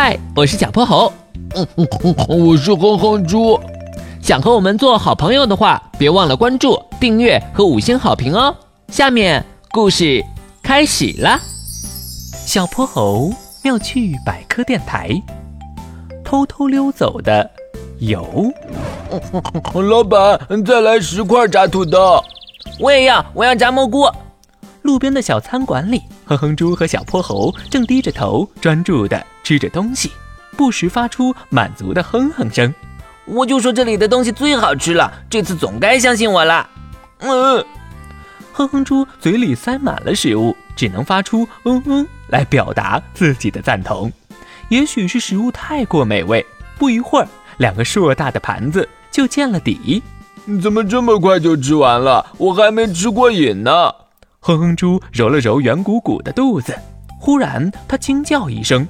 嗨，我是小泼猴。嗯嗯嗯，我是哼哼猪。想和我们做好朋友的话，别忘了关注、订阅和五星好评哦。下面故事开始了。小泼猴妙趣百科电台，偷偷溜走的油。老板，再来十块炸土豆。我也要，我要炸蘑菇。路边的小餐馆里，哼哼猪和小泼猴正低着头专注地吃着东西，不时发出满足的哼哼声。我就说这里的东西最好吃了，这次总该相信我了。嗯，哼哼猪嘴里塞满了食物，只能发出嗯嗯来表达自己的赞同。也许是食物太过美味，不一会儿，两个硕大的盘子就见了底。怎么这么快就吃完了？我还没吃过瘾呢。哼哼猪揉了揉圆鼓鼓的肚子，忽然他惊叫一声：“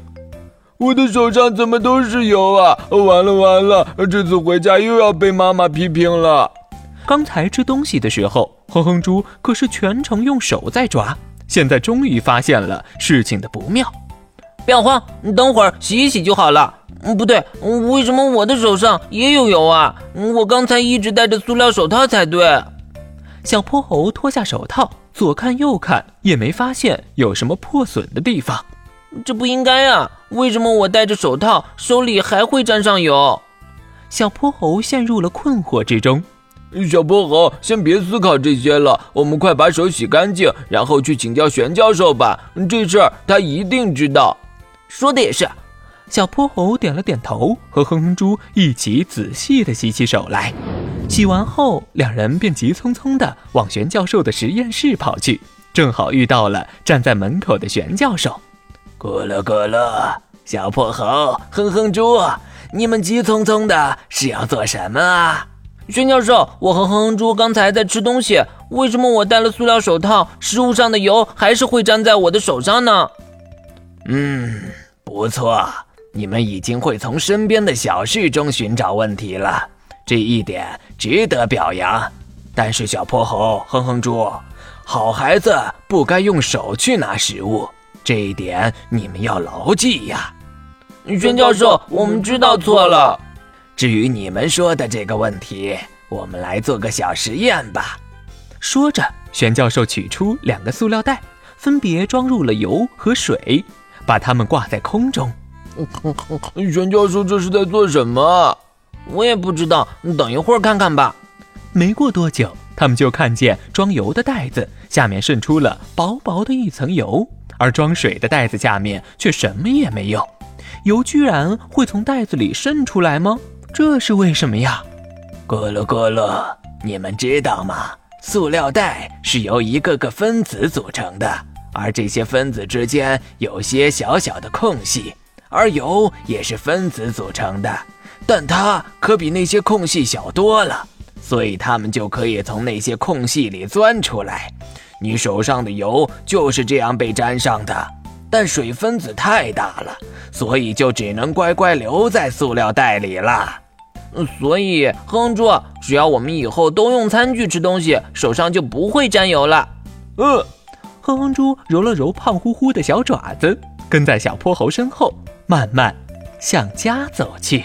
我的手上怎么都是油啊！完了完了，这次回家又要被妈妈批评了。”刚才吃东西的时候，哼哼猪可是全程用手在抓，现在终于发现了事情的不妙。不要慌，你等会儿洗一洗就好了。嗯，不对，为什么我的手上也有油啊？我刚才一直戴着塑料手套才对。小泼猴脱下手套。左看右看也没发现有什么破损的地方，这不应该啊！为什么我戴着手套手里还会沾上油？小泼猴陷入了困惑之中。小泼猴，先别思考这些了，我们快把手洗干净，然后去请教玄教授吧。这事儿他一定知道。说的也是。小泼猴点了点头，和哼哼猪一起仔细地洗起手来。洗完后，两人便急匆匆地往玄教授的实验室跑去，正好遇到了站在门口的玄教授。咕噜咕噜，小破猴，哼哼猪，你们急匆匆的是要做什么啊？玄教授，我和哼哼猪刚才在吃东西，为什么我戴了塑料手套，食物上的油还是会粘在我的手上呢？嗯，不错，你们已经会从身边的小事中寻找问题了。这一点值得表扬，但是小泼猴哼哼猪，好孩子不该用手去拿食物，这一点你们要牢记呀。玄教授，我们知道错了。至于你们说的这个问题，我们来做个小实验吧。说着，玄教授取出两个塑料袋，分别装入了油和水，把它们挂在空中。玄教授这是在做什么？我也不知道，等一会儿看看吧。没过多久，他们就看见装油的袋子下面渗出了薄薄的一层油，而装水的袋子下面却什么也没有。油居然会从袋子里渗出来吗？这是为什么呀？咕噜咕噜，你们知道吗？塑料袋是由一个个分子组成的，而这些分子之间有些小小的空隙，而油也是分子组成的。但它可比那些空隙小多了，所以它们就可以从那些空隙里钻出来。你手上的油就是这样被粘上的，但水分子太大了，所以就只能乖乖留在塑料袋里了。所以，哼猪，只要我们以后都用餐具吃东西，手上就不会沾油了。嗯，哼哼猪揉了揉胖乎乎的小爪子，跟在小泼猴身后，慢慢向家走去。